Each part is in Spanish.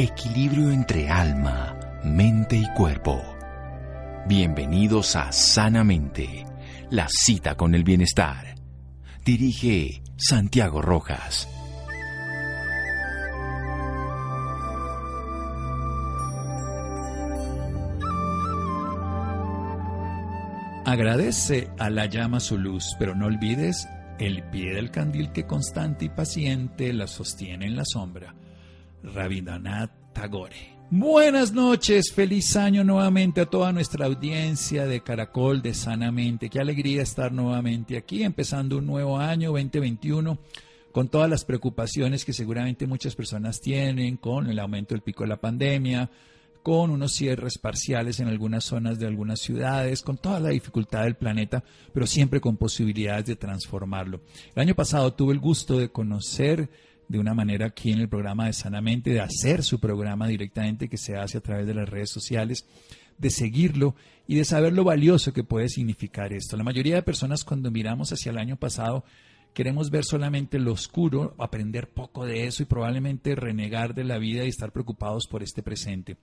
equilibrio entre alma, mente y cuerpo. Bienvenidos a Sanamente, la cita con el bienestar. Dirige Santiago Rojas. Agradece a la llama su luz, pero no olvides el pie del candil que constante y paciente la sostiene en la sombra. Rabindranath Tagore. Buenas noches, feliz año nuevamente a toda nuestra audiencia de Caracol de Sanamente. Qué alegría estar nuevamente aquí, empezando un nuevo año 2021 con todas las preocupaciones que seguramente muchas personas tienen, con el aumento del pico de la pandemia, con unos cierres parciales en algunas zonas de algunas ciudades, con toda la dificultad del planeta, pero siempre con posibilidades de transformarlo. El año pasado tuve el gusto de conocer de una manera aquí en el programa de Sanamente, de hacer su programa directamente que se hace a través de las redes sociales, de seguirlo y de saber lo valioso que puede significar esto. La mayoría de personas cuando miramos hacia el año pasado queremos ver solamente lo oscuro, aprender poco de eso y probablemente renegar de la vida y estar preocupados por este presente.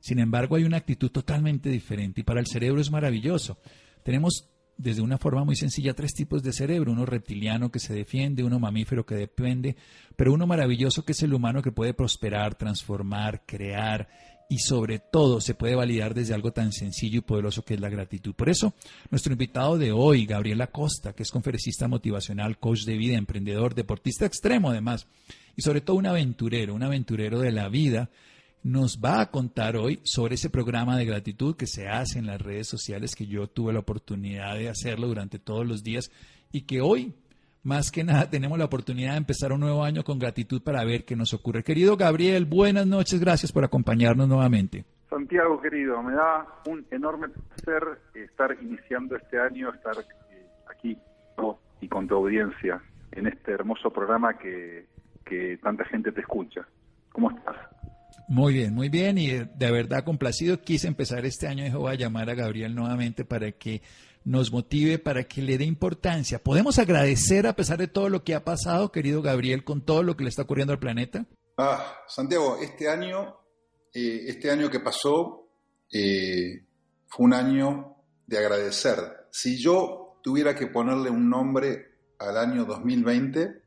Sin embargo, hay una actitud totalmente diferente y para el cerebro es maravilloso. Tenemos desde una forma muy sencilla tres tipos de cerebro, uno reptiliano que se defiende, uno mamífero que depende, pero uno maravilloso que es el humano que puede prosperar, transformar, crear y sobre todo se puede validar desde algo tan sencillo y poderoso que es la gratitud. Por eso, nuestro invitado de hoy, Gabriel Acosta, que es conferencista motivacional, coach de vida, emprendedor, deportista extremo además, y sobre todo un aventurero, un aventurero de la vida, nos va a contar hoy sobre ese programa de gratitud que se hace en las redes sociales, que yo tuve la oportunidad de hacerlo durante todos los días y que hoy, más que nada, tenemos la oportunidad de empezar un nuevo año con gratitud para ver qué nos ocurre. Querido Gabriel, buenas noches, gracias por acompañarnos nuevamente. Santiago, querido, me da un enorme placer estar iniciando este año, estar eh, aquí y con tu audiencia en este hermoso programa que, que tanta gente te escucha. ¿Cómo estás? Muy bien, muy bien y de verdad complacido. Quise empezar este año y voy a llamar a Gabriel nuevamente para que nos motive, para que le dé importancia. ¿Podemos agradecer a pesar de todo lo que ha pasado, querido Gabriel, con todo lo que le está ocurriendo al planeta? Ah, Santiago, este año, eh, este año que pasó eh, fue un año de agradecer. Si yo tuviera que ponerle un nombre al año 2020,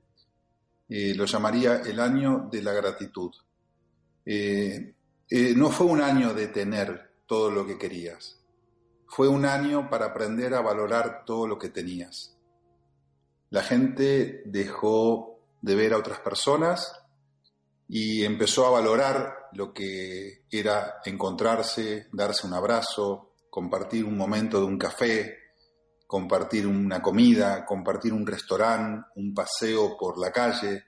eh, lo llamaría el año de la gratitud eh, eh, no fue un año de tener todo lo que querías, fue un año para aprender a valorar todo lo que tenías. La gente dejó de ver a otras personas y empezó a valorar lo que era encontrarse, darse un abrazo, compartir un momento de un café, compartir una comida, compartir un restaurante, un paseo por la calle.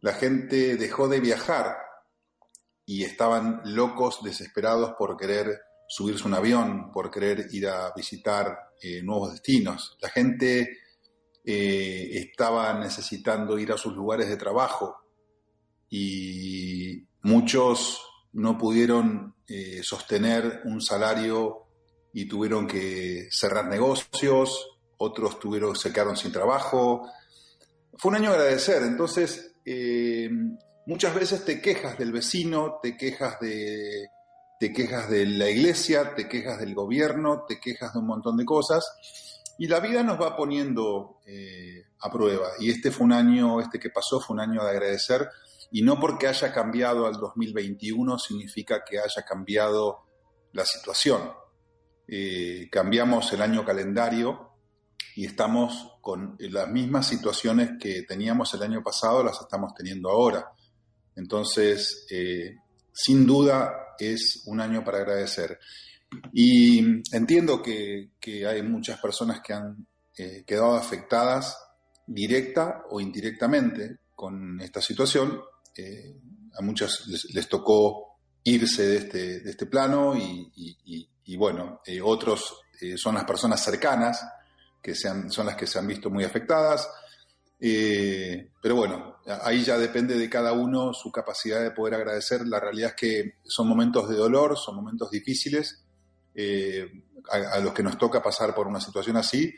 La gente dejó de viajar y estaban locos, desesperados por querer subirse un avión, por querer ir a visitar eh, nuevos destinos. La gente eh, estaba necesitando ir a sus lugares de trabajo y muchos no pudieron eh, sostener un salario y tuvieron que cerrar negocios, otros tuvieron, se quedaron sin trabajo. Fue un año agradecer, entonces muchas veces te quejas del vecino, te quejas de, te quejas de la iglesia, te quejas del gobierno, te quejas de un montón de cosas. Y la vida nos va poniendo eh, a prueba. Y este fue un año, este que pasó fue un año de agradecer. Y no porque haya cambiado al 2021 significa que haya cambiado la situación. Eh, cambiamos el año calendario y estamos con las mismas situaciones que teníamos el año pasado, las estamos teniendo ahora. Entonces, eh, sin duda es un año para agradecer. Y entiendo que, hay muchas personas que han eh, quedado afectadas directa o indirectamente con esta situación. Eh, a muchas les, tocó irse de este, de este plano y, bueno, otros son las personas cercanas que son las que se han visto muy afectadas. Eh, pero bueno, ahí ya depende de cada uno su capacidad de poder agradecer. La realidad es que son momentos de dolor, son momentos difíciles eh, a, los que nos toca pasar por una situación así.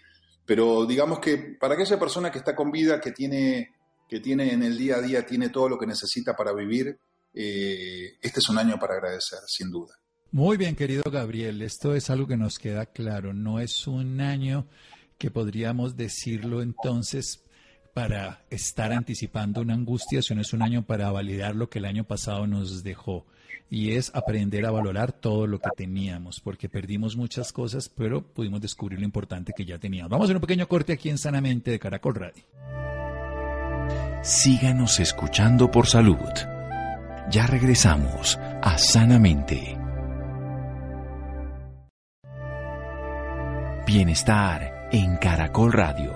Pero digamos que para aquella persona que está con vida, que tiene, que tiene en el día a día, tiene todo lo que necesita para vivir, eh, este es un año para agradecer, sin duda. Muy bien, querido Gabriel, esto es algo que nos queda claro. No es un año que podríamos decirlo entonces para estar anticipando una angustia, sino es un año para validar lo que el año pasado nos dejó. Y es aprender a valorar todo lo que teníamos, porque perdimos muchas cosas, pero pudimos descubrir lo importante que ya teníamos. Vamos a hacer un pequeño corte aquí en Sanamente de Caracol Radio. Síganos escuchando por salud. Ya regresamos a Sanamente. Bienestar en Caracol Radio.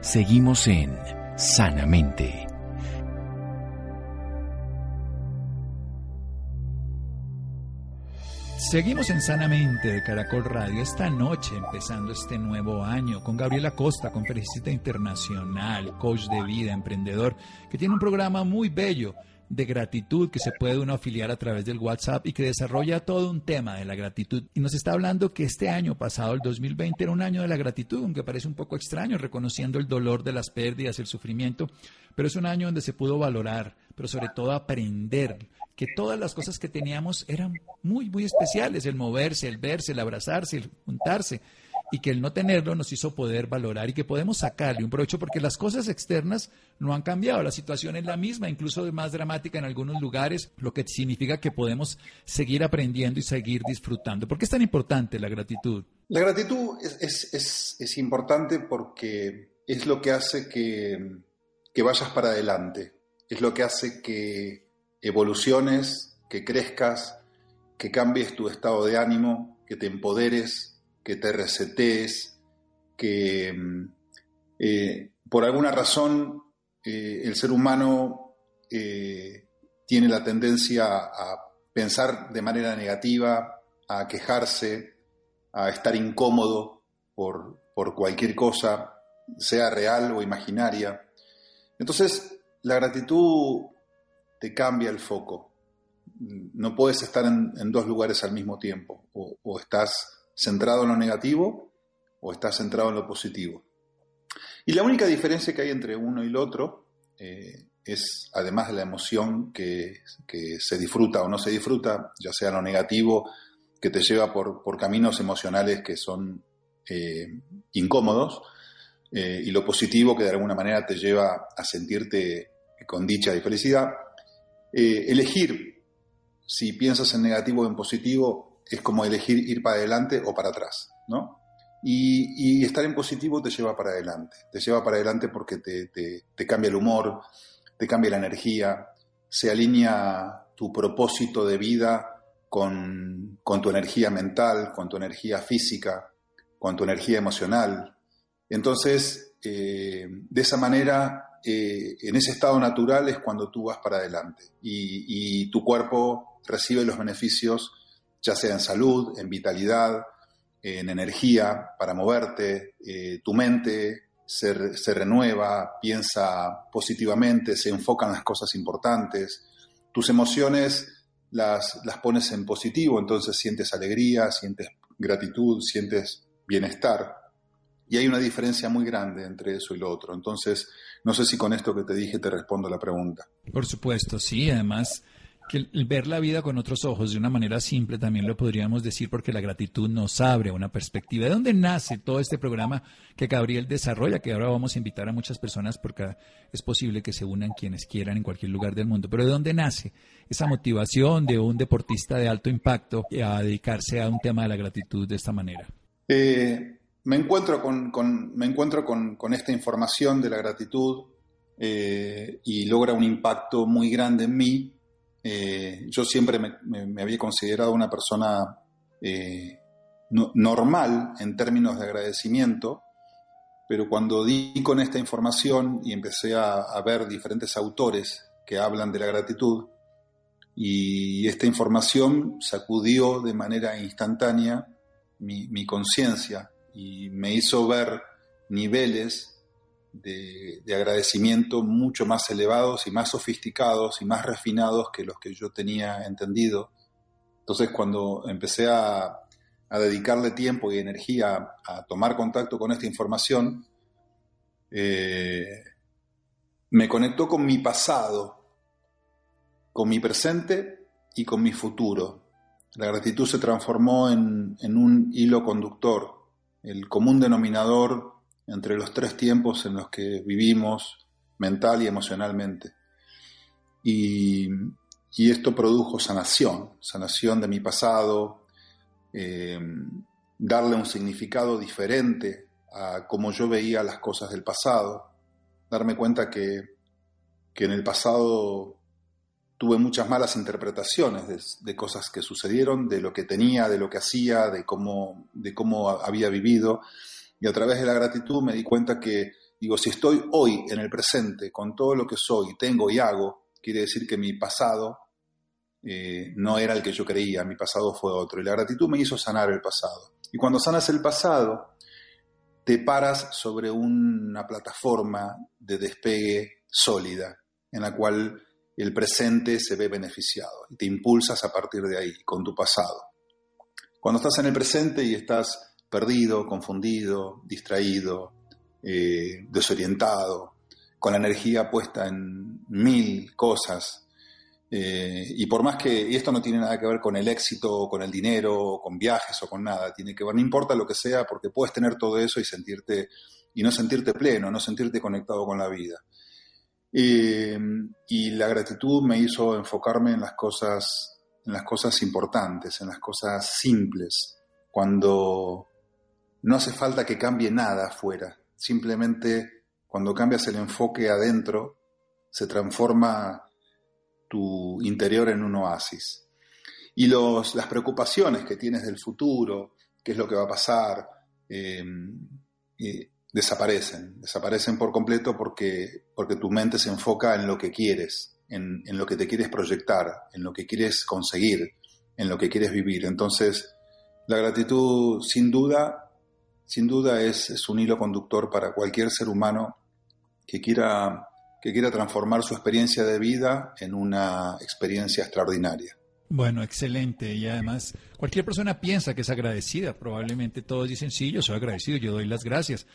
Seguimos en Sanamente. Seguimos en Sanamente de Caracol Radio esta noche, empezando este nuevo año, con Gabriela Costa, conferencista internacional, coach de vida, emprendedor, que tiene un programa muy bello de gratitud que se puede uno afiliar a través del WhatsApp y que desarrolla todo un tema de la gratitud. Y nos está hablando que este año pasado, el 2020, era un año de la gratitud, aunque parece un poco extraño, reconociendo el dolor de las pérdidas, el sufrimiento, pero es un año donde se pudo valorar, pero sobre todo aprender que todas las cosas que teníamos eran muy, muy especiales, el moverse, el verse, el abrazarse, el juntarse y que el no tenerlo nos hizo poder valorar y que podemos sacarle un provecho porque las cosas externas no han cambiado, la situación es la misma, incluso más dramática en algunos lugares, lo que significa que podemos seguir aprendiendo y seguir disfrutando. ¿Por qué es tan importante la gratitud? La gratitud es, es, es, importante porque es lo que hace que, que vayas para adelante, es lo que hace que evoluciones, que crezcas, que cambies tu estado de ánimo, que te empoderes, que te resetees, que mm, eh, por alguna razón eh, el ser humano eh, tiene la tendencia a pensar de manera negativa, a quejarse, a estar incómodo por, por cualquier cosa, sea real o imaginaria. Entonces, la gratitud te cambia el foco. No puedes estar en, dos lugares al mismo tiempo. o, estás centrado en lo negativo o estás centrado en lo positivo. Y la única diferencia que hay entre uno y el otro eh, es, además de la emoción que, se disfruta o no se disfruta, ya sea lo negativo, que te lleva por, caminos emocionales que son eh, incómodos, eh, y lo positivo que de alguna manera te lleva a sentirte con dicha y felicidad, elegir si piensas en negativo o en positivo es como elegir ir para adelante o para atrás, ¿no? Y, estar en positivo te lleva para adelante, te lleva para adelante porque te, cambia el humor, te cambia la energía, se alinea tu propósito de vida con, tu energía mental, con tu energía física, con tu energía emocional. Entonces, eh, de esa manera, eh, en ese estado natural es cuando tú vas para adelante y tu cuerpo recibe los beneficios ya sea en salud, en vitalidad, en energía para moverte, eh, tu mente se, renueva, piensa positivamente, se enfocan las cosas importantes, tus emociones las, las pones en positivo, entonces sientes alegría, sientes gratitud, sientes bienestar. Y hay una diferencia muy grande entre eso y lo otro. Entonces, no sé si con esto que te dije te respondo la pregunta. Por supuesto, sí. Además, que el ver la vida con otros ojos de una manera simple también lo podríamos decir porque la gratitud nos abre una perspectiva. ¿De dónde nace todo este programa que Gabriel desarrolla? Que ahora vamos a invitar a muchas personas porque es posible que se unan quienes quieran en cualquier lugar del mundo. Pero ¿de dónde nace esa motivación de un deportista de alto impacto a dedicarse a un tema de la gratitud de esta manera? Eh, me encuentro, con, me encuentro con, esta información de la gratitud eh, y logra un impacto muy grande en mí eh, yo siempre me, había considerado una persona eh, normal en términos de agradecimiento, pero cuando di con esta información y empecé a, ver diferentes autores que hablan de la gratitud, y esta información sacudió de manera instantánea mi conciencia y me hizo ver niveles de, agradecimiento mucho más elevados y más sofisticados y más refinados que los que yo tenía entendido. Entonces cuando empecé a, dedicarle tiempo y energía a tomar contacto con esta información, eh, me conectó con mi pasado con mi presente y con mi futuro. La gratitud se transformó en, un hilo conductor, el común denominador entre los tres tiempos en los que vivimos mental y emocionalmente. Y, esto produjo sanación, sanación de mi pasado, eh, darle un significado diferente a cómo yo veía las cosas del pasado, darme cuenta que, que en el pasado tuve muchas malas interpretaciones de, cosas que sucedieron, de lo que tenía, de lo que hacía, de cómo, de cómo había vivido. Y a través de la gratitud me di cuenta que, digo, si estoy hoy en el presente con todo lo que soy, tengo y hago, quiere decir que mi pasado eh, no era el que yo creía, mi pasado fue otro. Y la gratitud me hizo sanar el pasado. Y cuando sanas el pasado, te paras sobre una plataforma de despegue sólida, en la cual el presente se ve beneficiado y te impulsas a partir de ahí, con tu pasado. Cuando estás en el presente y estás perdido, confundido, distraído, eh, desorientado, con la energía puesta en mil cosas, eh, y por más que, y esto no tiene nada que ver con el éxito, con el dinero, con viajes o con nada, tiene que ver, no importa lo que sea, porque puedes tener todo eso y sentirte, y no sentirte pleno, no sentirte conectado con la vida. Eh, y la gratitud me hizo enfocarme en las cosas, en las cosas importantes, en las cosas simples, cuando no hace falta que cambie nada afuera, simplemente cuando cambias el enfoque adentro, se transforma tu interior en un oasis. Y los, las preocupaciones que tienes del futuro, qué es lo que va a pasar, eh, desaparecen, desaparecen por completo porque, porque tu mente se enfoca en lo que quieres, en, lo que te quieres proyectar, en lo que quieres conseguir, en lo que quieres vivir. Entonces, la gratitud sin duda, sin duda es, es un hilo conductor para cualquier ser humano que quiera, que quiera transformar su experiencia de vida en una experiencia extraordinaria. Bueno, excelente. Y además, cualquier persona piensa que es agradecida. Probablemente todos dicen, sí, yo soy agradecido, yo doy las gracias.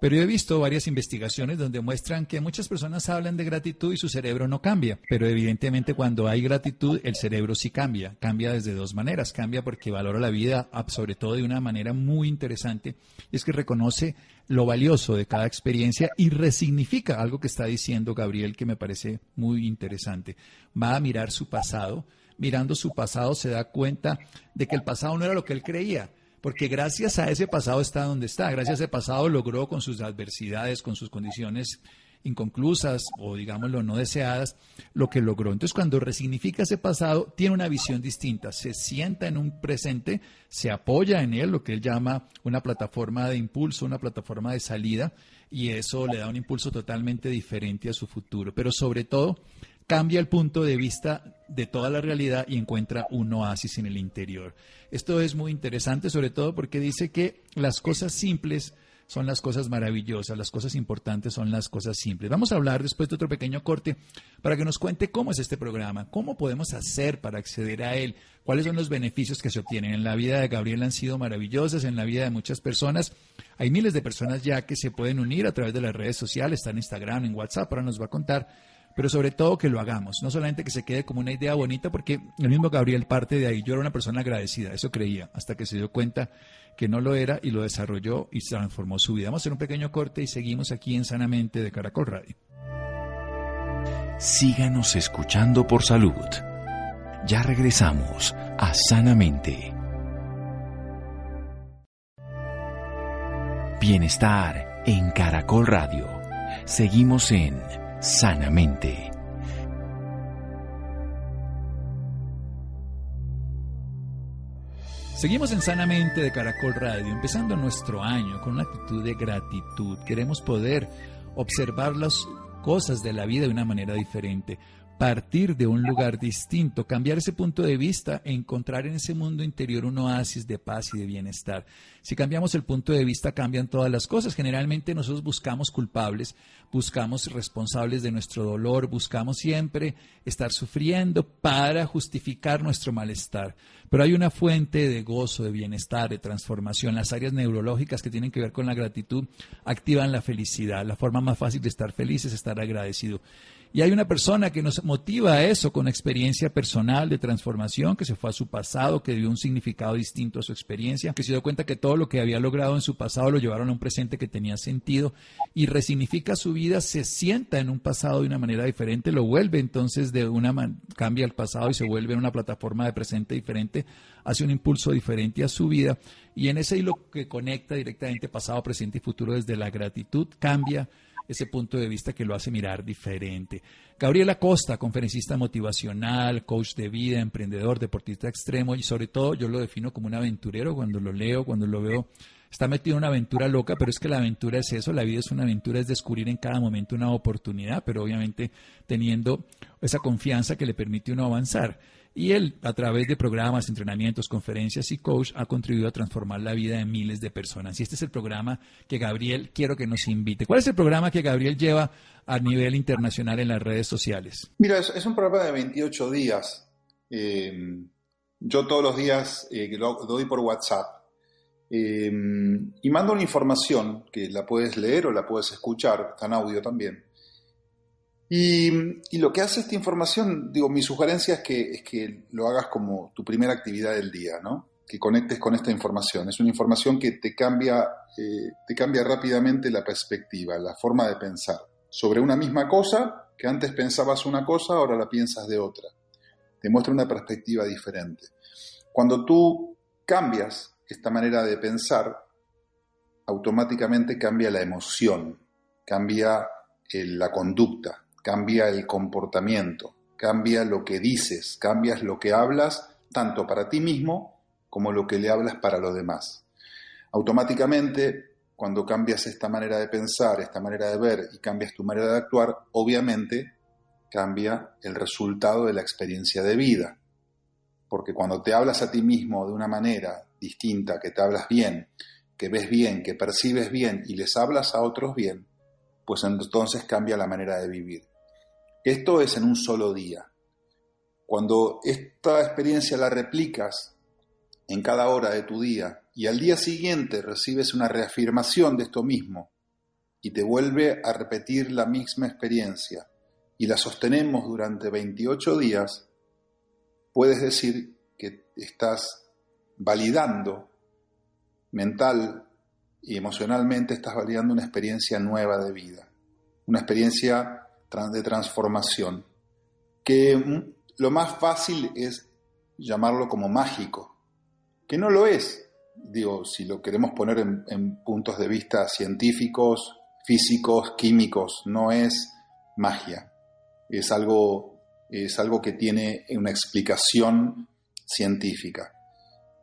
Pero yo he visto varias investigaciones donde muestran que muchas personas hablan de gratitud y su cerebro no cambia. Pero evidentemente cuando hay gratitud, el cerebro sí cambia. Cambia desde dos maneras. Cambia porque valora la vida, sobre todo de una manera muy interesante. Es que reconoce lo valioso de cada experiencia y resignifica algo que está diciendo Gabriel que me parece muy interesante. Va a mirar su pasado. Mirando su pasado se da cuenta de que el pasado no era lo que él creía porque gracias a ese pasado está donde está, gracias a ese pasado logró con sus adversidades, con sus condiciones inconclusas o digámoslo no deseadas, lo que logró. Entonces cuando resignifica ese pasado, tiene una visión distinta, se sienta en un presente, se apoya en él, lo que él llama una plataforma de impulso, una plataforma de salida, y eso le da un impulso totalmente diferente a su futuro. Pero sobre todo, cambia el punto de vista de toda la realidad y encuentra un oasis en el interior. Esto es muy interesante, sobre todo porque dice que las cosas simples son las cosas maravillosas, las cosas importantes son las cosas simples. Vamos a hablar después de otro pequeño corte para que nos cuente cómo es este programa, cómo podemos hacer para acceder a él, cuáles son los beneficios que se obtienen. En la vida de Gabriel han sido maravillosas, en la vida de muchas personas. Hay miles de personas ya que se pueden unir a través de las redes sociales, está en Instagram, en WhatsApp, ahora nos va a contar pero sobre todo que lo hagamos, no solamente que se quede como una idea bonita, porque el mismo Gabriel parte de ahí, yo era una persona agradecida, eso creía, hasta que se dio cuenta que no lo era y lo desarrolló y transformó su vida. Vamos a hacer un pequeño corte y seguimos aquí en Sanamente de Caracol Radio. Síganos escuchando por salud. Ya regresamos a Sanamente. Bienestar en Caracol Radio. Seguimos en sanamente. Seguimos en Sanamente de Caracol Radio, empezando nuestro año con una actitud de gratitud. Queremos poder observar las cosas de la vida de una manera diferente partir de un lugar distinto, cambiar ese punto de vista, encontrar en ese mundo interior un oasis de paz y de bienestar. Si cambiamos el punto de vista, cambian todas las cosas. Generalmente nosotros buscamos culpables, buscamos responsables de nuestro dolor, buscamos siempre estar sufriendo para justificar nuestro malestar. Pero hay una fuente de gozo, de bienestar, de transformación. Las áreas neurológicas que tienen que ver con la gratitud activan la felicidad. La forma más fácil de estar feliz es estar agradecido. Y hay una persona que nos motiva a eso con experiencia personal de transformación, que se fue a su pasado, que dio un significado distinto a su experiencia, que se dio cuenta que todo lo que había logrado en su pasado lo llevaron a un presente que tenía sentido y resignifica su vida, se sienta en un pasado de una manera diferente, lo vuelve entonces de una cambia el pasado y se vuelve una plataforma de presente diferente, hace un impulso diferente a su vida y en ese hilo que conecta directamente pasado, presente y futuro desde la gratitud cambia ese punto de vista que lo hace mirar diferente. Gabriela Costa, conferencista motivacional, coach de vida, emprendedor, deportista extremo y sobre todo yo lo defino como un aventurero cuando lo leo, cuando lo veo. Está metido en una aventura loca, pero es que la aventura es eso, la vida es una aventura, es descubrir en cada momento una oportunidad, pero obviamente teniendo esa confianza que le permite uno avanzar. Y él, a través de programas, entrenamientos, conferencias y coach, ha contribuido a transformar la vida de miles de personas. Y este es el programa que Gabriel quiero que nos invite. ¿Cuál es el programa que Gabriel lleva a nivel internacional en las redes sociales? Mira, es, un programa de 28 días. Eh, yo todos los días eh, lo, doy por WhatsApp. Eh, y mando una información que la puedes leer o la puedes escuchar, está en audio también. Y, lo que hace esta información, digo, mi sugerencia es que, es que lo hagas como tu primera actividad del día, ¿no? Que conectes con esta información. Es una información que te cambia, eh, te cambia rápidamente la perspectiva, la forma de pensar. Sobre una misma cosa, que antes pensabas una cosa, ahora la piensas de otra. Te muestra una perspectiva diferente. Cuando tú cambias esta manera de pensar, automáticamente cambia la emoción, cambia eh, la conducta, cambia el comportamiento, cambia lo que dices, cambias lo que hablas, tanto para ti mismo como lo que le hablas para los demás. Automáticamente, cuando cambias esta manera de pensar, esta manera de ver y cambias tu manera de actuar, obviamente cambia el resultado de la experiencia de vida. Porque cuando te hablas a ti mismo de una manera distinta, que te hablas bien, que ves bien, que percibes bien y les hablas a otros bien, pues entonces cambia la manera de vivir. Esto es en un solo día. Cuando esta experiencia la replicas en cada hora de tu día y al día siguiente recibes una reafirmación de esto mismo y te vuelve a repetir la misma experiencia y la sostenemos durante 28 días, puedes decir que estás validando mental y emocionalmente, estás validando una experiencia nueva de vida, una experiencia de transformación, que mm, lo más fácil es llamarlo como mágico, que no lo es, digo, si lo queremos poner en, puntos de vista científicos, físicos, químicos, no es magia, es algo, es algo que tiene una explicación científica.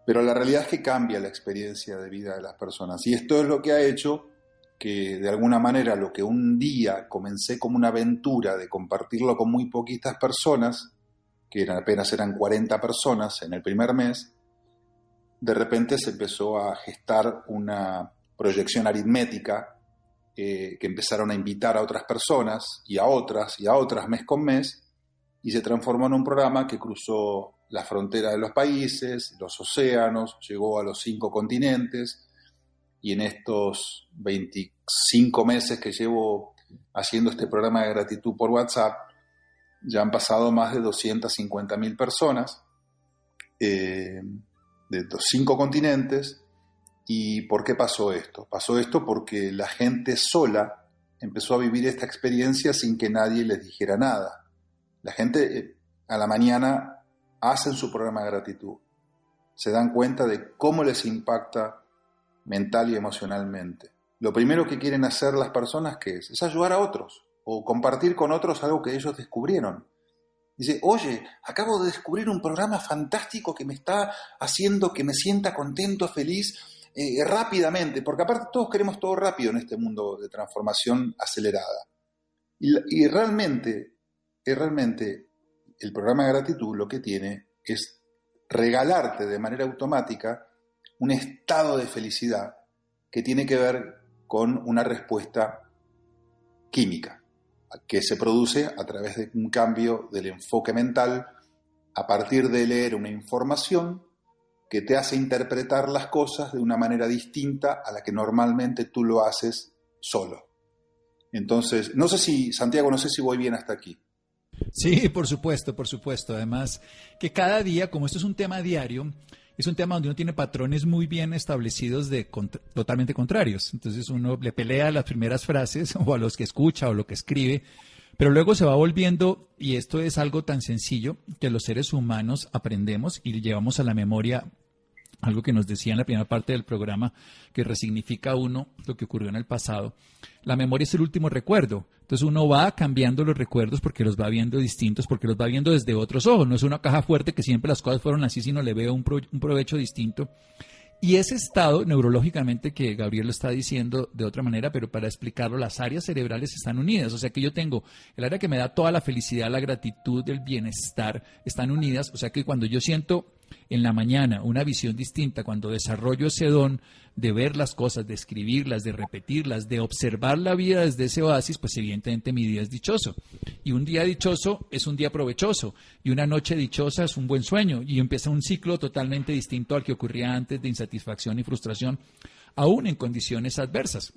Pero la realidad es que cambia la experiencia de vida de las personas. Y esto es lo que ha hecho que de alguna manera lo que un día comencé como una aventura de compartirlo con muy poquitas personas, que eran, apenas eran 40 personas en el primer mes, de repente se empezó a gestar una proyección aritmética eh, que empezaron a invitar a otras personas y a otras y a otras mes con mes y se transformó en un programa que cruzó la frontera de los países, los océanos, llegó a los cinco continentes, y en estos 25 meses que llevo haciendo este programa de gratitud por WhatsApp, ya han pasado más de 250 mil personas eh, de los cinco continentes. ¿Y por qué pasó esto? Pasó esto porque la gente sola empezó a vivir esta experiencia sin que nadie les dijera nada. La gente eh, a la mañana hacen su programa de gratitud, se dan cuenta de cómo les impacta mental y emocionalmente. Lo primero que quieren hacer las personas es ayudar a otros o compartir con otros algo que ellos descubrieron. Dice, oye, acabo de descubrir un programa fantástico que me está haciendo que me sienta contento, feliz, eh, rápidamente, porque aparte todos queremos todo rápido en este mundo de transformación acelerada. Y, y realmente, y realmente el programa de gratitud lo que tiene es regalarte de manera automática un estado de felicidad que tiene que ver con una respuesta química que se produce a través de un cambio del enfoque mental a partir de leer una información que te hace interpretar las cosas de una manera distinta a la que normalmente tú lo haces solo. Entonces, no sé si, Santiago, no sé si voy bien hasta aquí. Sí, por supuesto, por supuesto. Además, que cada día, como esto es un tema diario, es un tema donde uno tiene patrones muy bien establecidos de totalmente contrarios. Entonces uno le pelea a las primeras frases o a los que escucha o lo que escribe, pero luego se va volviendo, y esto es algo tan sencillo, que los seres humanos aprendemos y llevamos a la memoria algo que nos decía en la primera parte del programa, que resignifica uno lo que ocurrió en el pasado. La memoria es el último recuerdo. Entonces uno va cambiando los recuerdos porque los va viendo distintos, porque los va viendo desde otros ojos. No es una caja fuerte que siempre las cosas fueron así, sino le veo un, un provecho distinto. Y ese estado neurológicamente que Gabriel lo está diciendo de otra manera, pero para explicarlo, las áreas cerebrales están unidas. O sea que yo tengo el área que me da toda la felicidad, la gratitud, el bienestar, están unidas. O sea que cuando yo siento en la mañana una visión distinta, cuando desarrollo ese don de ver las cosas, de escribirlas, de repetirlas, de observar la vida desde ese oasis, pues evidentemente mi día es dichoso. Y un día dichoso es un día provechoso, y una noche dichosa es un buen sueño, y empieza un ciclo totalmente distinto al que ocurría antes de insatisfacción y frustración, aún en condiciones adversas.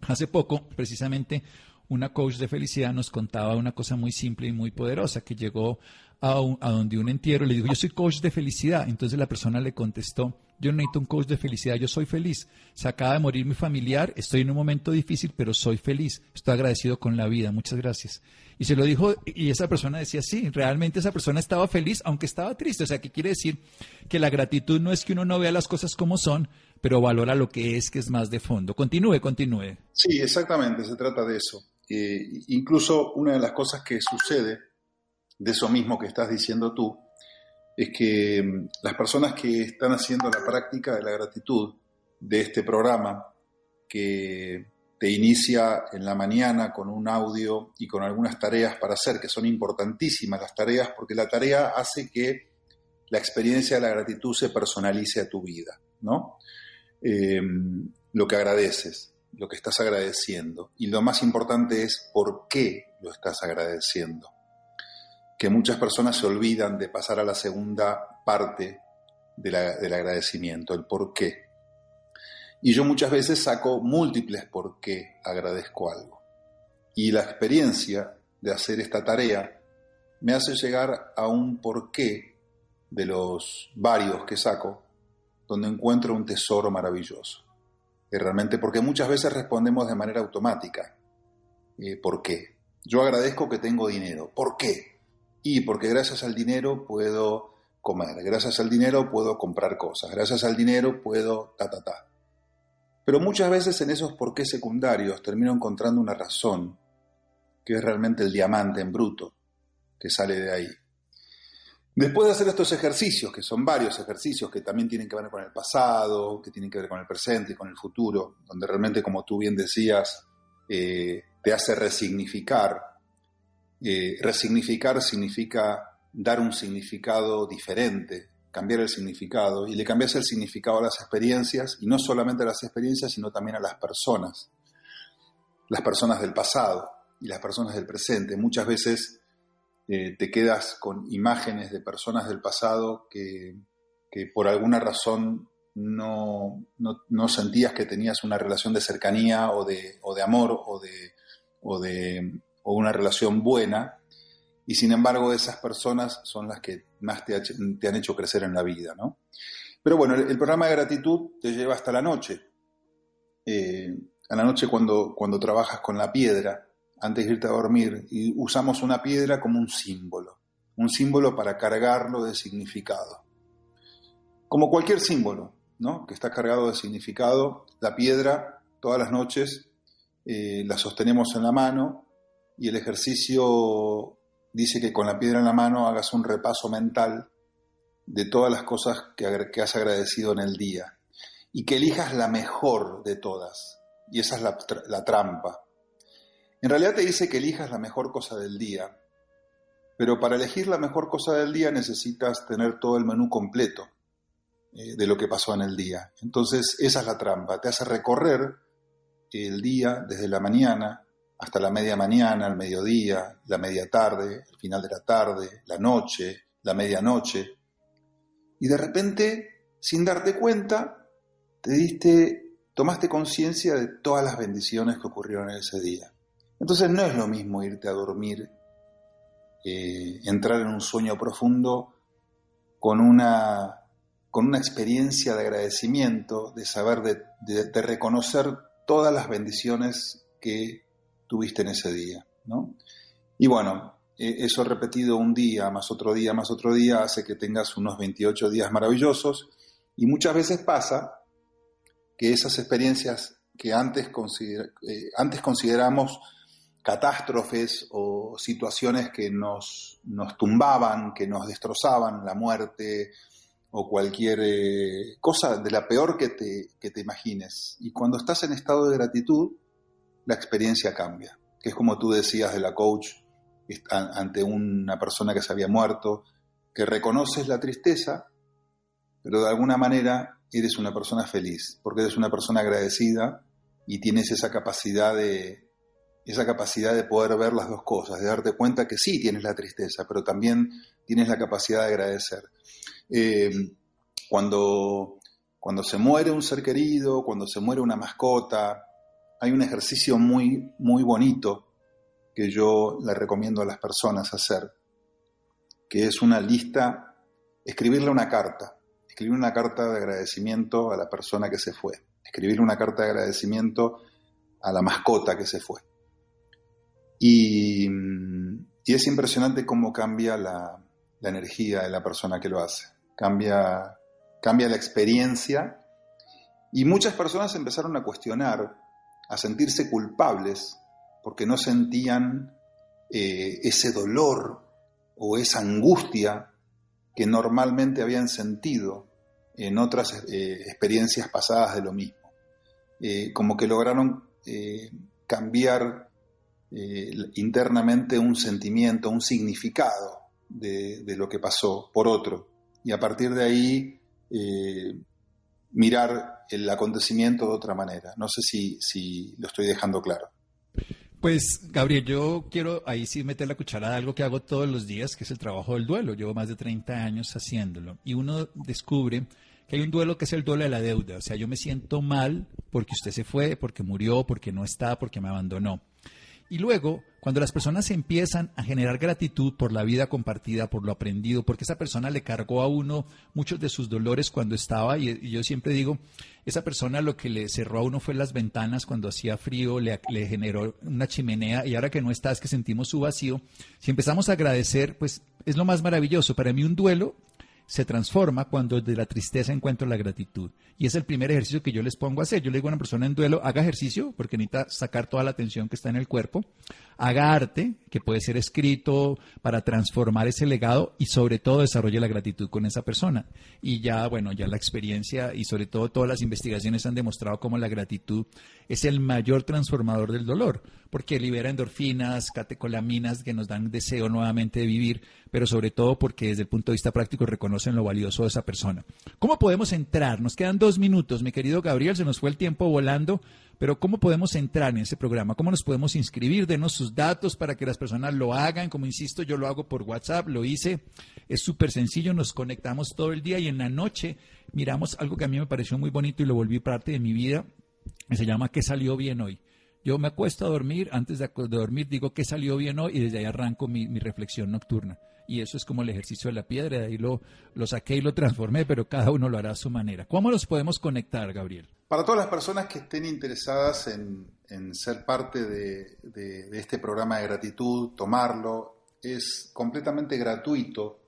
Hace poco, precisamente, una coach de felicidad nos contaba una cosa muy simple y muy poderosa, que llegó a, a donde un entierro le dijo, yo soy coach de felicidad. Entonces la persona le contestó, yo no necesito un coach de felicidad, yo soy feliz. Se acaba de morir mi familiar, estoy en un momento difícil, pero soy feliz. Estoy agradecido con la vida, muchas gracias. Y se lo dijo y esa persona decía, sí, realmente esa persona estaba feliz, aunque estaba triste. O sea, ¿qué quiere decir? Que la gratitud no es que uno no vea las cosas como son, pero valora lo que es, que es más de fondo. Continúe, continúe. Sí, exactamente, se trata de eso. Eh, incluso una de las cosas que sucede de eso mismo que estás diciendo tú, es que mm, las personas que están haciendo la práctica de la gratitud de este programa, que te inicia en la mañana con un audio y con algunas tareas para hacer, que son importantísimas las tareas, porque la tarea hace que la experiencia de la gratitud se personalice a tu vida, ¿no? Em, lo que agradeces, lo que estás agradeciendo. Y lo más importante es por qué lo estás agradeciendo que muchas personas se olvidan de pasar a la segunda parte del agradecimiento, el por qué. Y yo muchas veces saco múltiples por qué agradezco algo. Y la experiencia de hacer esta tarea me hace llegar a un porqué de los varios que saco, donde encuentro un tesoro maravilloso. Y realmente, porque muchas veces respondemos de manera automática. Eh, ¿Por qué? Yo agradezco que tengo dinero. ¿Por qué? Y porque gracias al dinero puedo comer, gracias al dinero puedo comprar cosas, gracias al dinero puedo ta, ta, ta. Pero muchas veces en esos por qué secundarios termino encontrando una razón, que es realmente el diamante en bruto, que sale de ahí. Después de hacer estos ejercicios, que son varios ejercicios que también tienen que ver con el pasado, que tienen que ver con el presente y con el futuro, donde realmente, como tú bien decías, eh, te hace resignificar eh, resignificar significa dar un significado diferente, cambiar el significado, y le cambias el significado a las experiencias, y no solamente a las experiencias, sino también a las personas, las personas del pasado y las personas del presente. Muchas veces eh, te quedas con imágenes de personas del pasado que, por alguna razón no, no, sentías que tenías una relación de cercanía o de, o de amor o de, o de o una relación buena, y sin embargo esas personas son las que más te, han hecho crecer en la vida, ¿no? Pero bueno, el, programa de gratitud te lleva hasta la noche. Eh, a la noche cuando, cuando trabajas con la piedra, antes de irte a dormir, y usamos una piedra como un símbolo, un símbolo para cargarlo de significado. Como cualquier símbolo, ¿no? Que está cargado de significado, la piedra, todas las noches, eh, la sostenemos en la mano y el ejercicio dice que con la piedra en la mano hagas un repaso mental de todas las cosas que, has agradecido en el día y que elijas la mejor de todas. Y esa es la, trampa. En realidad te dice que elijas la mejor cosa del día, pero para elegir la mejor cosa del día necesitas tener todo el menú completo eh, de lo que pasó en el día. Entonces esa es la trampa, te hace recorrer el día desde la mañana hasta la media mañana, el mediodía, la media tarde, el final de la tarde, la noche, la medianoche. Y de repente, sin darte cuenta, te diste, tomaste conciencia de todas las bendiciones que ocurrieron ese día. Entonces no es lo mismo irte a dormir, eh, entrar en un sueño profundo con una, con una experiencia de agradecimiento, de saber, de, de reconocer todas las bendiciones que tuviste en ese día. ¿no? Y bueno, eh, eso repetido un día, más otro día, más otro día, hace que tengas unos 28 días maravillosos. Y muchas veces pasa que esas experiencias que antes, eh, antes consideramos catástrofes o situaciones que nos, nos, tumbaban, que nos destrozaban, la muerte o cualquier eh, cosa de la peor que te, que te imagines. Y cuando estás en estado de gratitud, la experiencia cambia, que es como tú decías de la coach ante una persona que se había muerto, que reconoces la tristeza, pero de alguna manera eres una persona feliz, porque eres una persona agradecida y tienes esa capacidad de esa capacidad de poder ver las dos cosas, de darte cuenta que sí tienes la tristeza, pero también tienes la capacidad de agradecer. Eh, cuando, cuando se muere un ser querido, cuando se muere una mascota, hay un ejercicio muy, muy bonito que yo le recomiendo a las personas hacer, que es una lista, escribirle una carta, escribir una carta de agradecimiento a la persona que se fue, escribirle una carta de agradecimiento a la mascota que se fue. Y, es impresionante cómo cambia la, la, energía de la persona que lo hace, cambia, cambia la experiencia. Y muchas personas empezaron a cuestionar, a sentirse culpables porque no sentían eh, ese dolor o esa angustia que normalmente habían sentido en otras eh, experiencias pasadas de lo mismo. Eh, como que lograron cambiar internamente un sentimiento, un significado de, de, lo que pasó por otro. Y a partir de ahí mirar el acontecimiento de otra manera. No sé si, si lo estoy dejando claro. Pues, Gabriel, yo quiero ahí sí meter la cuchara de algo que hago todos los días, que es el trabajo del duelo. Llevo más de 30 años haciéndolo. Y uno descubre que hay un duelo que es el duelo de la deuda. O sea, yo me siento mal porque usted se fue, porque murió, porque no está, porque me abandonó. Y luego, cuando las personas empiezan a generar gratitud por la vida compartida, por lo aprendido, porque esa persona le cargó a uno muchos de sus dolores cuando estaba, y, yo siempre digo, esa persona lo que le cerró a uno fue las ventanas cuando hacía frío, le, generó una chimenea, y ahora que no está es que sentimos su vacío. Si empezamos a agradecer, pues es lo más maravilloso. Para mí un duelo se transforma cuando de la tristeza encuentro la gratitud. Y es el primer ejercicio que yo les pongo a hacer. Yo le digo a una persona en duelo, haga ejercicio, porque necesita sacar toda la tensión que está en el cuerpo, haga arte, que puede ser escrito para transformar ese legado y sobre todo desarrolle la gratitud con esa persona. Y ya, bueno, ya la experiencia y sobre todo todas las investigaciones han demostrado cómo la gratitud es el mayor transformador del dolor, porque libera endorfinas, catecolaminas que nos dan deseo nuevamente de vivir, pero sobre todo porque desde el punto de vista práctico reconocen lo valioso de esa persona. ¿Cómo podemos entrar? Nos quedan dos minutos, mi querido Gabriel, se nos fue el tiempo volando. Pero ¿cómo podemos entrar en ese programa? ¿Cómo nos podemos inscribir? Denos sus datos para que las personas lo hagan. Como insisto, yo lo hago por WhatsApp, lo hice. Es súper sencillo, nos conectamos todo el día y en la noche miramos algo que a mí me pareció muy bonito y lo volví parte de mi vida. Se llama ¿Qué salió bien hoy? Yo me acuesto a dormir, antes de, dormir digo ¿Qué salió bien hoy? y desde ahí arranco mi, reflexión nocturna. Y eso es como el ejercicio de la piedra, de ahí lo, lo saqué y lo transformé, pero cada uno lo hará a su manera. ¿Cómo nos podemos conectar, Gabriel? Para todas las personas que estén interesadas en, ser parte de, este programa de gratitud, tomarlo, es completamente gratuito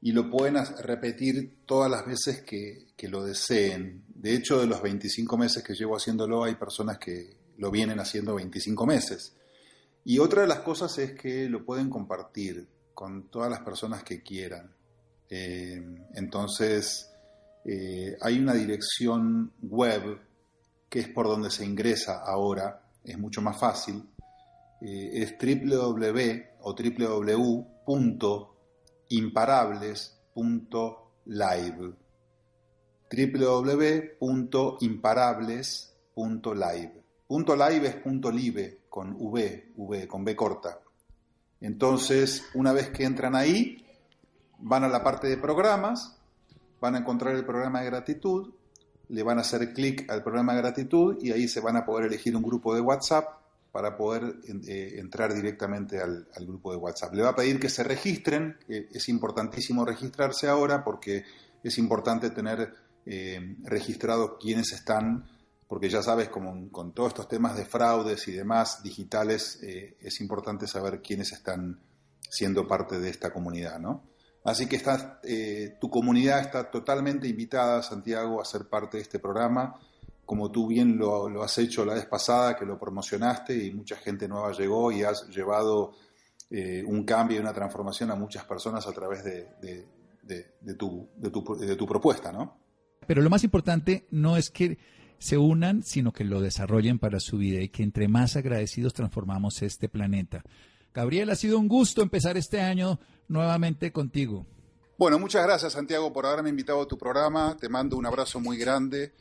y lo pueden repetir todas las veces que, lo deseen. De hecho, de los 25 meses que llevo haciéndolo, hay personas que lo vienen haciendo 25 meses. Y otra de las cosas es que lo pueden compartir con todas las personas que quieran. Eh, entonces, eh, hay una dirección web que es por donde se ingresa ahora, es mucho más fácil, eh, es www o www.imparables.live www.imparables.live punto live es punto live con V, V, con B corta. Entonces, una vez que entran ahí, van a la parte de programas van a encontrar el programa de gratitud, le van a hacer clic al programa de gratitud y ahí se van a poder elegir un grupo de WhatsApp para poder eh, entrar directamente al, grupo de WhatsApp. Le va a pedir que se registren, es importantísimo registrarse ahora porque es importante tener eh, registrados quiénes están, porque ya sabes, como con todos estos temas de fraudes y demás digitales, eh, es importante saber quiénes están siendo parte de esta comunidad, ¿no? Así que está, tu comunidad está totalmente invitada, Santiago, a ser parte de este programa como tú bien lo, has hecho la vez pasada, que lo promocionaste y mucha gente nueva llegó y has llevado eh, un cambio y una transformación a muchas personas a través de, tu, de tu propuesta, ¿no? Pero lo más importante no es que se unan, sino que lo desarrollen para su vida y que entre más agradecidos transformamos este planeta. Gabriel, ha sido un gusto empezar este año nuevamente contigo. Bueno, muchas gracias Santiago por haberme invitado a tu programa. Te mando un abrazo muy grande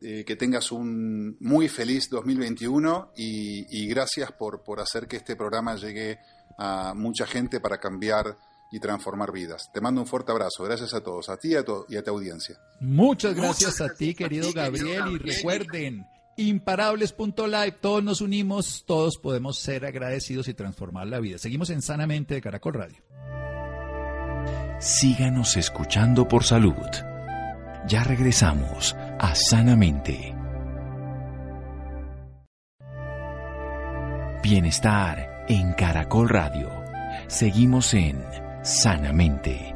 eh, que tengas un muy feliz 2021 y, gracias por, por hacer que este programa llegue a mucha gente para cambiar y transformar vidas. Te mando un fuerte abrazo. Gracias a todos, a ti y a, y a tu audiencia. Muchas gracias a ti, querido Gabriel. Y recuerden, imparables.live, todos nos unimos, todos podemos ser agradecidos y transformar la vida. Seguimos en Sanamente de Caracol Radio. Síganos escuchando por salud. Ya regresamos a Sanamente. Bienestar en Caracol Radio. Seguimos en Sanamente.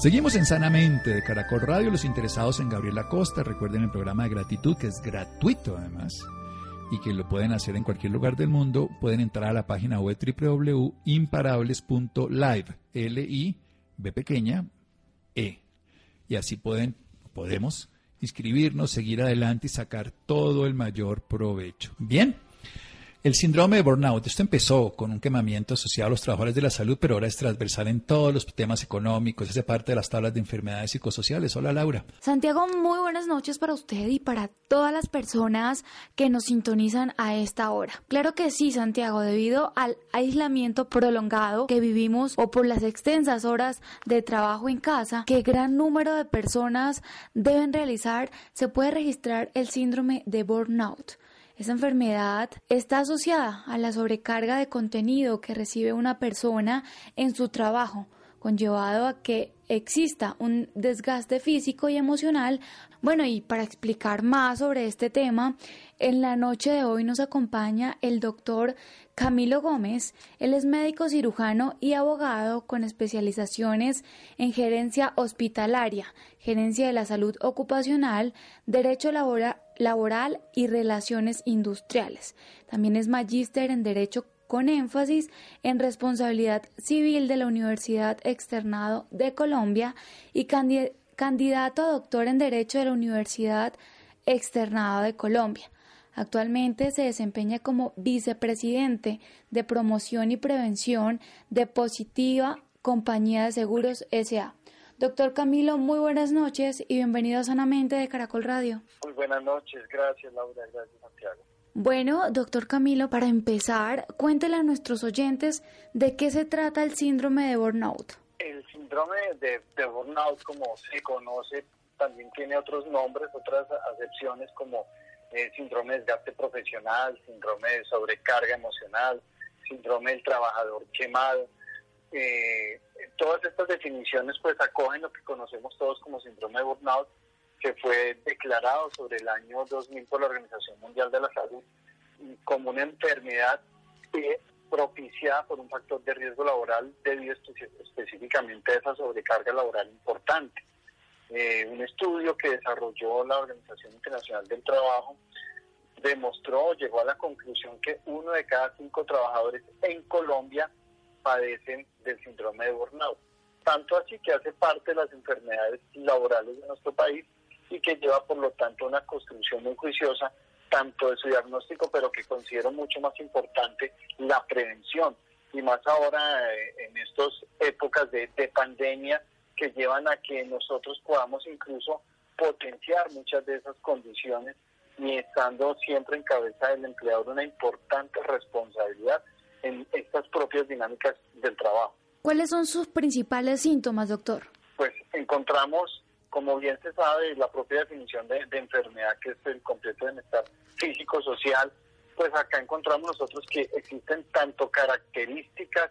Seguimos en Sanamente de Caracol Radio. Los interesados en Gabriela Costa, recuerden el programa de gratitud que es gratuito además y que lo pueden hacer en cualquier lugar del mundo, pueden entrar a la página web www.imparables.live, L I B pequeña E. Y así pueden podemos inscribirnos, seguir adelante y sacar todo el mayor provecho. Bien. El síndrome de burnout, esto empezó con un quemamiento asociado a los trabajadores de la salud, pero ahora es transversal en todos los temas económicos, hace parte de las tablas de enfermedades psicosociales. Hola Laura. Santiago, muy buenas noches para usted y para todas las personas que nos sintonizan a esta hora. Claro que sí, Santiago, debido al aislamiento prolongado que vivimos o por las extensas horas de trabajo en casa que gran número de personas deben realizar, se puede registrar el síndrome de burnout. Esa enfermedad está asociada a la sobrecarga de contenido que recibe una persona en su trabajo, conllevado a que exista un desgaste físico y emocional. Bueno, y para explicar más sobre este tema, en la noche de hoy nos acompaña el doctor Camilo Gómez. Él es médico cirujano y abogado con especializaciones en gerencia hospitalaria, gerencia de la salud ocupacional, derecho laboral laboral y relaciones industriales. También es magíster en Derecho con énfasis en responsabilidad civil de la Universidad Externado de Colombia y candidato a doctor en Derecho de la Universidad Externado de Colombia. Actualmente se desempeña como vicepresidente de promoción y prevención de Positiva Compañía de Seguros SA. Doctor Camilo, muy buenas noches y bienvenido a Sanamente de Caracol Radio. Muy buenas noches, gracias Laura, gracias Santiago. Bueno, doctor Camilo, para empezar, cuéntele a nuestros oyentes de qué se trata el síndrome de burnout. El síndrome de, burnout, como se conoce, también tiene otros nombres, otras acepciones como eh, síndrome de desgaste profesional, síndrome de sobrecarga emocional, síndrome del trabajador quemado. Eh, todas estas definiciones pues acogen lo que conocemos todos como síndrome de burnout, que fue declarado sobre el año 2000 por la Organización Mundial de la Salud como una enfermedad propiciada por un factor de riesgo laboral debido específicamente a esa sobrecarga laboral importante. Eh, un estudio que desarrolló la Organización Internacional del Trabajo demostró, llegó a la conclusión que uno de cada cinco trabajadores en Colombia padecen del síndrome de burnout. Tanto así que hace parte de las enfermedades laborales de nuestro país y que lleva por lo tanto una construcción muy juiciosa tanto de su diagnóstico, pero que considero mucho más importante la prevención. Y más ahora eh, en estas épocas de, de pandemia que llevan a que nosotros podamos incluso potenciar muchas de esas condiciones y estando siempre en cabeza del empleador una importante responsabilidad en estas propias dinámicas del trabajo. ¿Cuáles son sus principales síntomas, doctor? Pues encontramos como bien se sabe, la propia definición de, enfermedad, que es el completo bienestar físico-social, pues acá encontramos nosotros que existen tanto características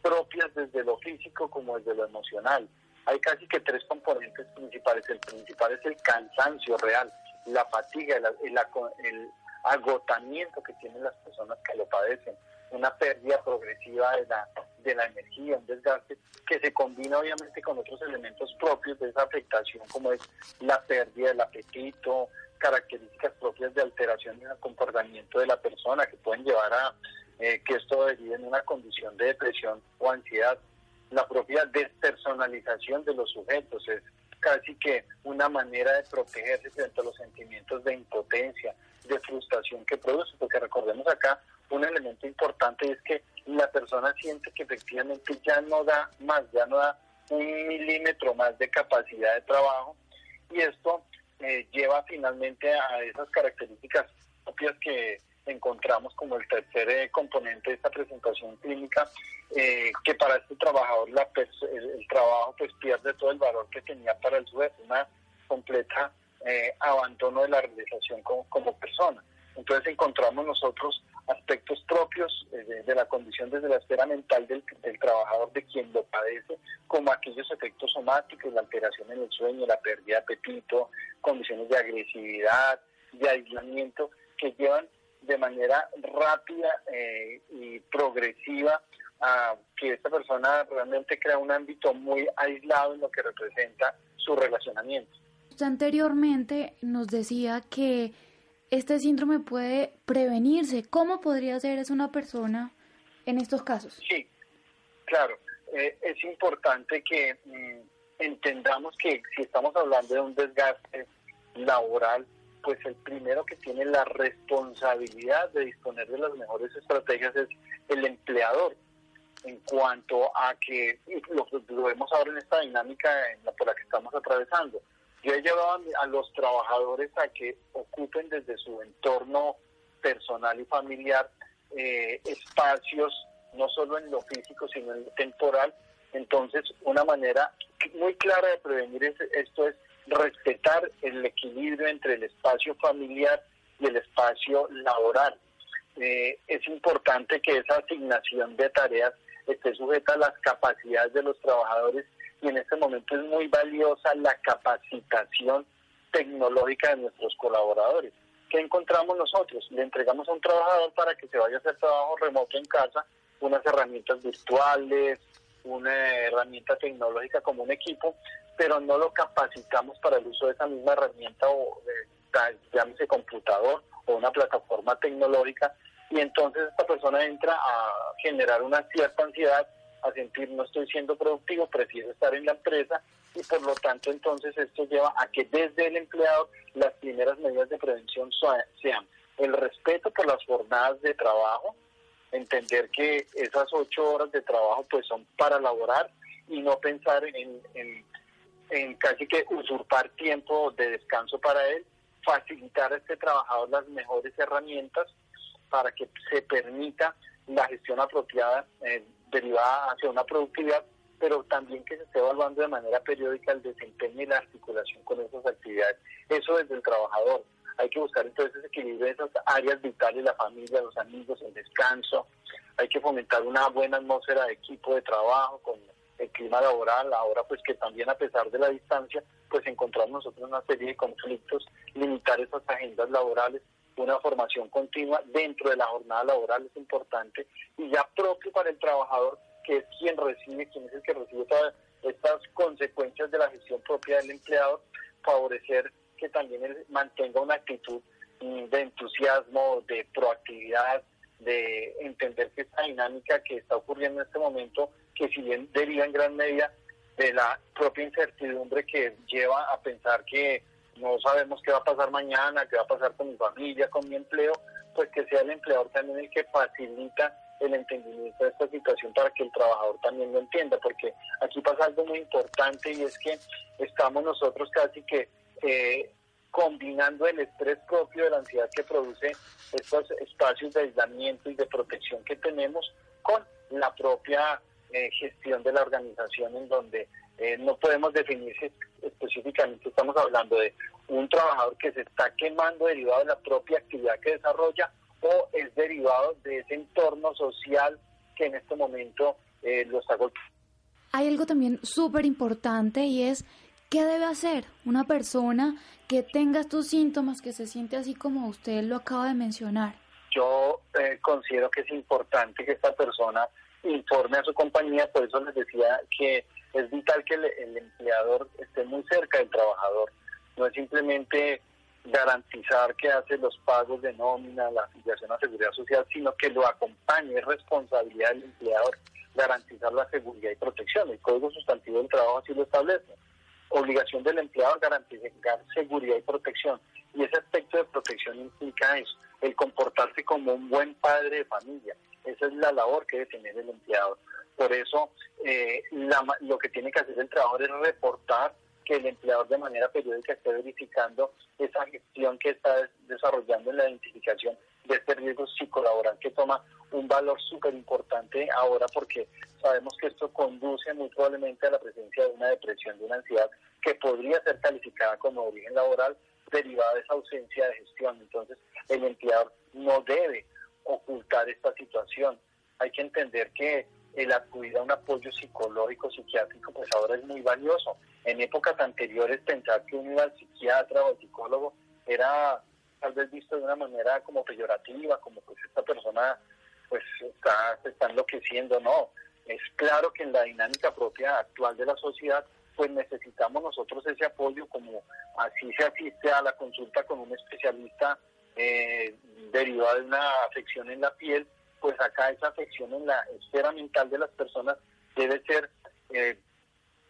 propias desde lo físico como desde lo emocional. Hay casi que tres componentes principales. El principal es el cansancio real, la fatiga, el, el agotamiento que tienen las personas que lo padecen, una pérdida progresiva de la, de la energía, un desgaste que se combina obviamente con otros elementos propios de esa afectación como es la pérdida del apetito, características propias de alteración en el comportamiento de la persona que pueden llevar a eh, que esto derive en una condición de depresión o ansiedad. La propia despersonalización de los sujetos es casi que una manera de protegerse frente a los sentimientos de impotencia, de frustración que produce, porque recordemos acá un elemento importante es que la persona siente que efectivamente ya no da más, ya no da un milímetro más de capacidad de trabajo y esto eh, lleva finalmente a esas características propias que encontramos como el tercer eh, componente de esta presentación clínica, eh, que para este trabajador la el, trabajo pues pierde todo el valor que tenía para el sujeto, una completa abandono de la realización como, como persona. Entonces encontramos nosotros aspectos propios eh, de, la condición desde la esfera mental del, trabajador, de quien lo padece, como aquellos efectos somáticos, la alteración en el sueño, la pérdida de apetito, condiciones de agresividad, de aislamiento, que llevan de manera rápida eh, y progresiva a que esta persona realmente crea un ámbito muy aislado en lo que representa su relacionamiento. Anteriormente nos decía que este síndrome puede prevenirse. ¿Cómo podría ser es una persona en estos casos? Sí, claro. Eh, es importante que mm, entendamos que si estamos hablando de un desgaste laboral, pues el primero que tiene la responsabilidad de disponer de las mejores estrategias es el empleador. En cuanto a que, lo, lo vemos ahora en esta dinámica en la, por la que estamos atravesando, yo he llevado a los trabajadores a que ocupen desde su entorno personal y familiar eh, espacios, no solo en lo físico, sino en lo temporal. Entonces, una manera muy clara de prevenir esto es respetar el equilibrio entre el espacio familiar y el espacio laboral. Eh, es importante que esa asignación de tareas esté sujeta a las capacidades de los trabajadores y en este momento es muy valiosa la capacitación tecnológica de nuestros colaboradores. ¿Qué encontramos nosotros? Le entregamos a un trabajador para que se vaya a hacer trabajo remoto en casa, unas herramientas virtuales, una herramienta tecnológica como un equipo, pero no lo capacitamos para el uso de esa misma herramienta o eh, llámese computador o una plataforma tecnológica y entonces esta persona entra a generar una cierta ansiedad a sentir no estoy siendo productivo, prefiero estar en la empresa y por lo tanto entonces esto lleva a que desde el empleado las primeras medidas de prevención sean el respeto por las jornadas de trabajo, entender que esas ocho horas de trabajo pues son para laborar y no pensar en, en, casi que usurpar tiempo de descanso para él, facilitar a este trabajador las mejores herramientas para que se permita la gestión apropiada eh, derivada hacia una productividad, pero también que se esté evaluando de manera periódica el desempeño y la articulación con esas actividades. Eso desde el trabajador. Hay que buscar entonces ese equilibrio de esas áreas vitales, la familia, los amigos, el descanso. Hay que fomentar una buena atmósfera de equipo de trabajo con el clima laboral, ahora pues que también a pesar de la distancia, pues encontramos nosotros una serie de conflictos, limitar esas agendas laborales, una formación continua dentro de la jornada laboral es importante y ya propio para el trabajador, que es quien recibe, quien es el que recibe todas estas consecuencias de la gestión propia del empleador, favorecer que también él mantenga una actitud mm, de entusiasmo, de proactividad, de entender que esta dinámica que está ocurriendo en este momento, que si bien deriva en gran medida de la propia incertidumbre que lleva a pensar que no sabemos qué va a pasar mañana, qué va a pasar con mi familia, con mi empleo, pues que sea el empleador también el que facilita el entendimiento de esta situación para que el trabajador también lo entienda, porque aquí pasa algo muy importante y es que estamos nosotros casi que eh, combinando el estrés propio de la ansiedad que produce estos espacios de aislamiento y de protección que tenemos con la propia eh, gestión de la organización en donde eh, no podemos definir si específicamente estamos hablando de un trabajador que se está quemando derivado de la propia actividad que desarrolla o es derivado de ese entorno social que en este momento eh, lo está golpeando. Hay algo también súper importante y es qué debe hacer una persona que tenga estos síntomas, que se siente así como usted lo acaba de mencionar. Yo eh, considero que es importante que esta persona informe a su compañía, por eso les decía que es vital que el, empleador esté muy cerca del trabajador, no es simplemente garantizar que hace los pagos de nómina, la afiliación a seguridad social, sino que lo acompañe, es responsabilidad del empleador garantizar la seguridad y protección. El Código Sustantivo del Trabajo así lo establece. Obligación del empleador garantizar seguridad y protección. Y ese aspecto de protección implica eso, el comportarse como un buen padre de familia, esa es la labor que debe tener el empleador. Por eso, eh, lo que tiene que hacer el trabajador es reportar que el empleador de manera periódica esté verificando esa gestión que está desarrollando en la identificación de este riesgo psicolaboral que toma un valor súper importante ahora porque sabemos que esto conduce muy probablemente a la presencia de una depresión, de una ansiedad que podría ser calificada como origen laboral derivada de esa ausencia de gestión. Entonces, el empleador no debe ocultar esta situación. Hay que entender que el acudir a un apoyo psicológico, psiquiátrico, pues ahora es muy valioso. En épocas anteriores pensar que uno iba al psiquiatra o al psicólogo era tal vez visto de una manera como peyorativa, como pues esta persona pues está, se está enloqueciendo, no. Es claro que en la dinámica propia actual de la sociedad pues necesitamos nosotros ese apoyo como así se asiste a la consulta con un especialista eh, derivada de una afección en la piel, pues acá esa afección en la esfera mental de las personas debe ser eh,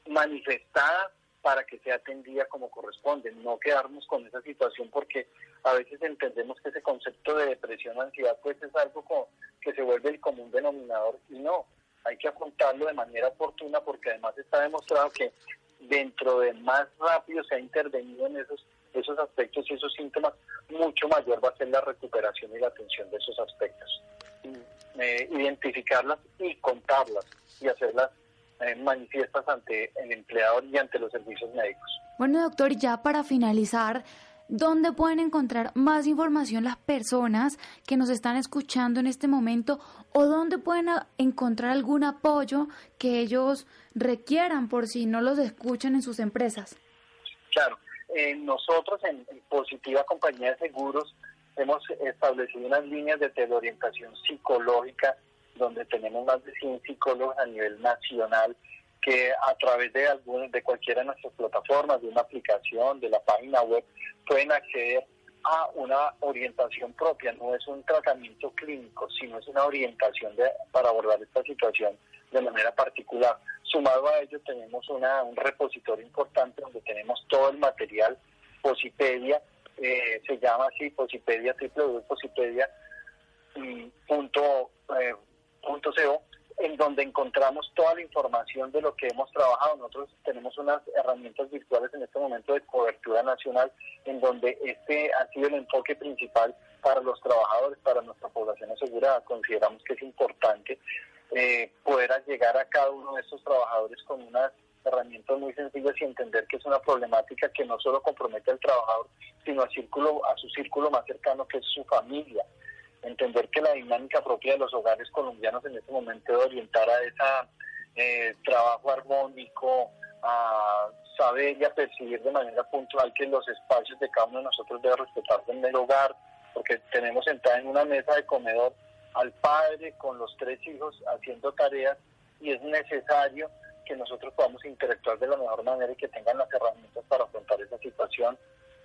manifestada para que sea atendida como corresponde, no quedarnos con esa situación porque a veces entendemos que ese concepto de depresión ansiedad pues es algo que se vuelve el común denominador y no, hay que afrontarlo de manera oportuna porque además está demostrado que dentro de más rápido se ha intervenido en esos esos aspectos y esos síntomas, mucho mayor va a ser la recuperación y la atención de esos aspectos. Eh, identificarlas y contarlas y hacerlas eh, manifiestas ante el empleador y ante los servicios médicos. Bueno, doctor, ya para finalizar, ¿dónde pueden encontrar más información las personas que nos están escuchando en este momento o dónde pueden encontrar algún apoyo que ellos requieran por si no los escuchan en sus empresas? Claro, nosotros en, Positiva Compañía de Seguros hemos establecido unas líneas de teleorientación psicológica donde tenemos más de 100 psicólogos a nivel nacional que a través de algunas de cualquiera de nuestras plataformas, de una aplicación, de la página web, pueden acceder a una orientación propia. No es un tratamiento clínico, sino es una orientación para abordar esta situación de manera particular. Sumado a ello tenemos una, un repositorio importante donde tenemos todo el material Posipedia, eh, se llama así Posipedia, www.posipedia.co, eh, en donde encontramos toda la información de lo que hemos trabajado. Nosotros tenemos unas herramientas virtuales en este momento de cobertura nacional, en donde este ha sido el enfoque principal para los trabajadores, para nuestra población asegurada. Consideramos que es importante eh, poder llegar a cada uno de estos trabajadores con unas herramientas muy sencillas y entender que es una problemática que no solo compromete al trabajador, sino a, círculo, a su círculo más cercano, que es su familia. Entender que la dinámica propia de los hogares colombianos en este momento debe orientar a ese eh, trabajo armónico, a saber y a percibir de manera puntual que los espacios de cada uno de nosotros debe respetarse en el hogar, porque tenemos sentada en una mesa de comedor al padre con los tres hijos haciendo tareas y es necesario que nosotros podamos interactuar de la mejor manera y que tengan las herramientas para afrontar esa situación.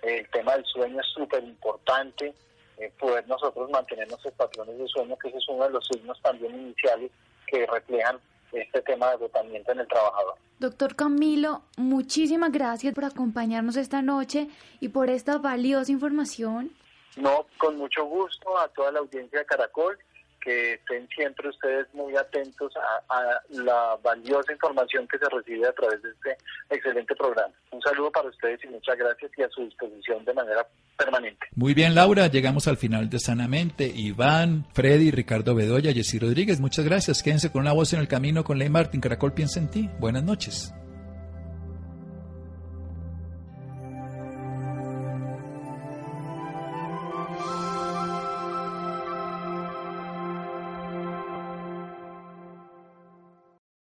El tema del sueño es súper importante, eh, poder nosotros mantener nuestros patrones de sueño, que ese es uno de los signos también iniciales que reflejan este tema de agotamiento en el trabajador. Doctor Camilo, muchísimas gracias por acompañarnos esta noche y por esta valiosa información. No, con mucho gusto a toda la audiencia de Caracol que estén siempre ustedes muy atentos a, la valiosa información que se recibe a través de este excelente programa. Un saludo para ustedes y muchas gracias y a su disposición de manera permanente. Muy bien, Laura, llegamos al final de Sanamente. Iván, Freddy, Ricardo Bedoya, Jessy Rodríguez, muchas gracias. Quédense con una voz en el camino con Ley Martín. Caracol piensa en ti. Buenas noches.